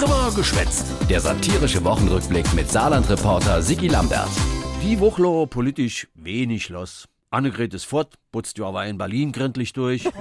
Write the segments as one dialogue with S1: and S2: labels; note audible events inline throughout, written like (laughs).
S1: Drüber geschwätzt. Der satirische Wochenrückblick mit Saarland-Reporter Sigi Lambert.
S2: Die Woche politisch wenig los. Annegret ist fort, putzt ja aber in Berlin gründlich durch. (laughs)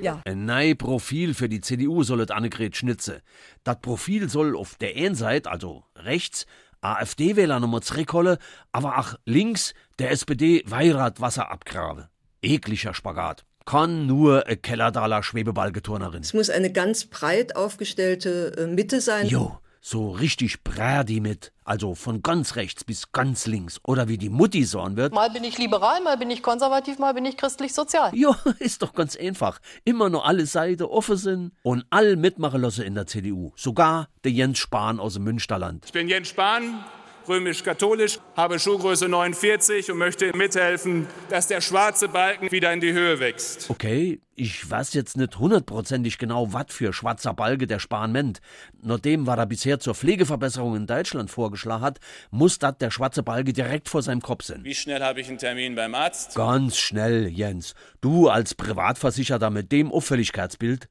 S3: Ja.
S2: Ein neues Profil für die CDU sollet Annegret schnitze. Das Profil soll auf der einen Seite, also rechts, AfD-Wähler nochmal zurückholen, aber auch links der SPD Weiratwasser abgrabe. Ekliger Spagat. Kann nur ein Kellerdaler Schwebeballgeturnerin.
S3: Es muss eine ganz breit aufgestellte äh, Mitte sein.
S2: Jo, so richtig Brady mit. Also von ganz rechts bis ganz links. Oder wie die Mutti sagen wird.
S4: Mal bin ich liberal, mal bin ich konservativ, mal bin ich christlich-sozial.
S2: Jo, (laughs) ist doch ganz einfach. Immer nur alle Seiten offen sind und all mitmachen lassen in der CDU. Sogar der Jens Spahn aus dem Münsterland.
S5: Ich bin Jens Spahn, römisch-katholisch, habe Schuhgröße 49 und möchte mithelfen, dass der schwarze Balken wieder in die Höhe wächst.
S2: Okay, ich weiß jetzt nicht hundertprozentig genau, was für schwarzer Balge der Spahn meint. Nachdem, was er bisher zur Pflegeverbesserung in Deutschland vorgeschlagen hat, muss das der schwarze Balge direkt vor seinem Kopf sein.
S5: Wie schnell habe ich einen Termin beim Arzt?
S2: Ganz schnell, Jens. Du als Privatversicherter mit dem Auffälligkeitsbild.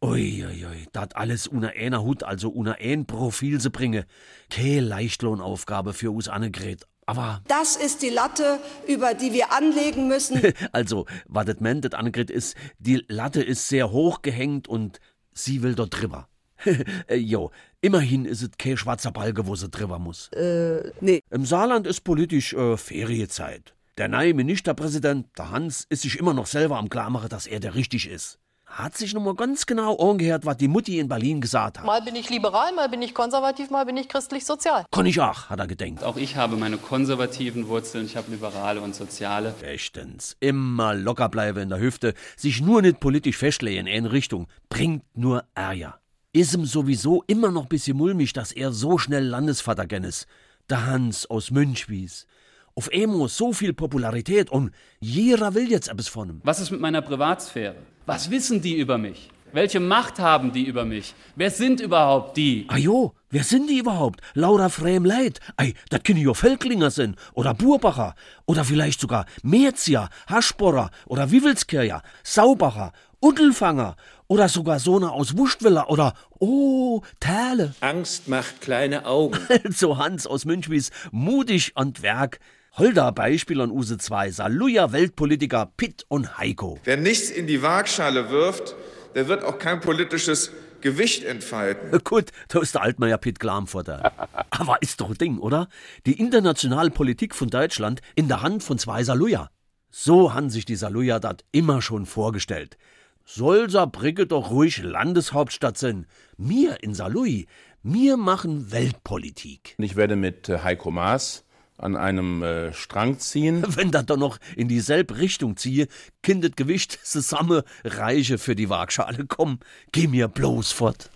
S2: Uiuiui, dat alles unter einer Hut, also unter ein Profil zu bringen. Keine Leichtlohnaufgabe für us Annegret. Aber,
S6: Das ist die Latte, über die wir anlegen müssen. (laughs)
S2: also, was das meint, das Annegret ist, die Latte ist sehr hoch gehängt und sie will dort drüber. (laughs) Äh, jo, immerhin ist es kein schwarzer Balge, wo sie drüber muss.
S3: Äh, nee.
S2: Im Saarland ist politisch äh, Ferienzeit. Der neue Ministerpräsident, der Hans, ist sich immer noch selber am Klarmachen, dass er der richtig ist. Hat sich noch mal ganz genau angehört, was die Mutti in Berlin gesagt hat.
S4: Mal bin ich liberal, mal bin ich konservativ, mal bin ich christlich-sozial.
S2: Kann ich auch, hat er gedenkt.
S7: Auch ich habe meine konservativen Wurzeln, ich habe liberale und soziale.
S2: Rechtens. Immer locker bleiben in der Hüfte, sich nur nicht politisch festlegen in eine Richtung, bringt nur Ärger. Ist ihm sowieso immer noch bisschen mulmig, dass er so schnell Landesvater gen ist. Der Hans aus Münchwies. Auf Emo so viel Popularität und jeder will jetzt etwas von ihm.
S7: Was ist mit meiner Privatsphäre? Was wissen die über mich? Welche Macht haben die über mich? Wer sind überhaupt die?
S2: Ah jo, wer sind die überhaupt? Laura Freem Leid. Ei, das können ja Völklinger sein. Oder Burbacher. Oder vielleicht sogar Merzier, Haschborer oder Wiewelskircher, Saubacher, Uddelfanger. Oder sogar Sona aus Wustwiller oder, oh, Täle.
S8: Angst macht kleine Augen. (laughs)
S2: Also Hans aus Münchwies, mutig und Werk. Holder Beispiel an Use 2, Saluja Weltpolitiker Pitt und Heiko.
S9: Wer nichts in die Waagschale wirft, der wird auch kein politisches Gewicht entfalten. (laughs)
S2: Gut, da ist der Altmaier Pitt Glamfurter. (laughs) Aber ist doch ein Ding, oder? Die internationale Politik von Deutschland in der Hand von zwei Saluja. So han sich die Saluja dat immer schon vorgestellt. Soll Saarbrücke doch ruhig Landeshauptstadt sein. Mir in Salui, mir machen Weltpolitik.
S10: Ich werde mit äh, Heiko Maas an einem äh, Strang ziehen. (laughs)
S2: Wenn das doch noch in dieselbe Richtung ziehe, kindet Gewicht (laughs) zusammen Reiche für die Waagschale. Komm, geh mir bloß fort.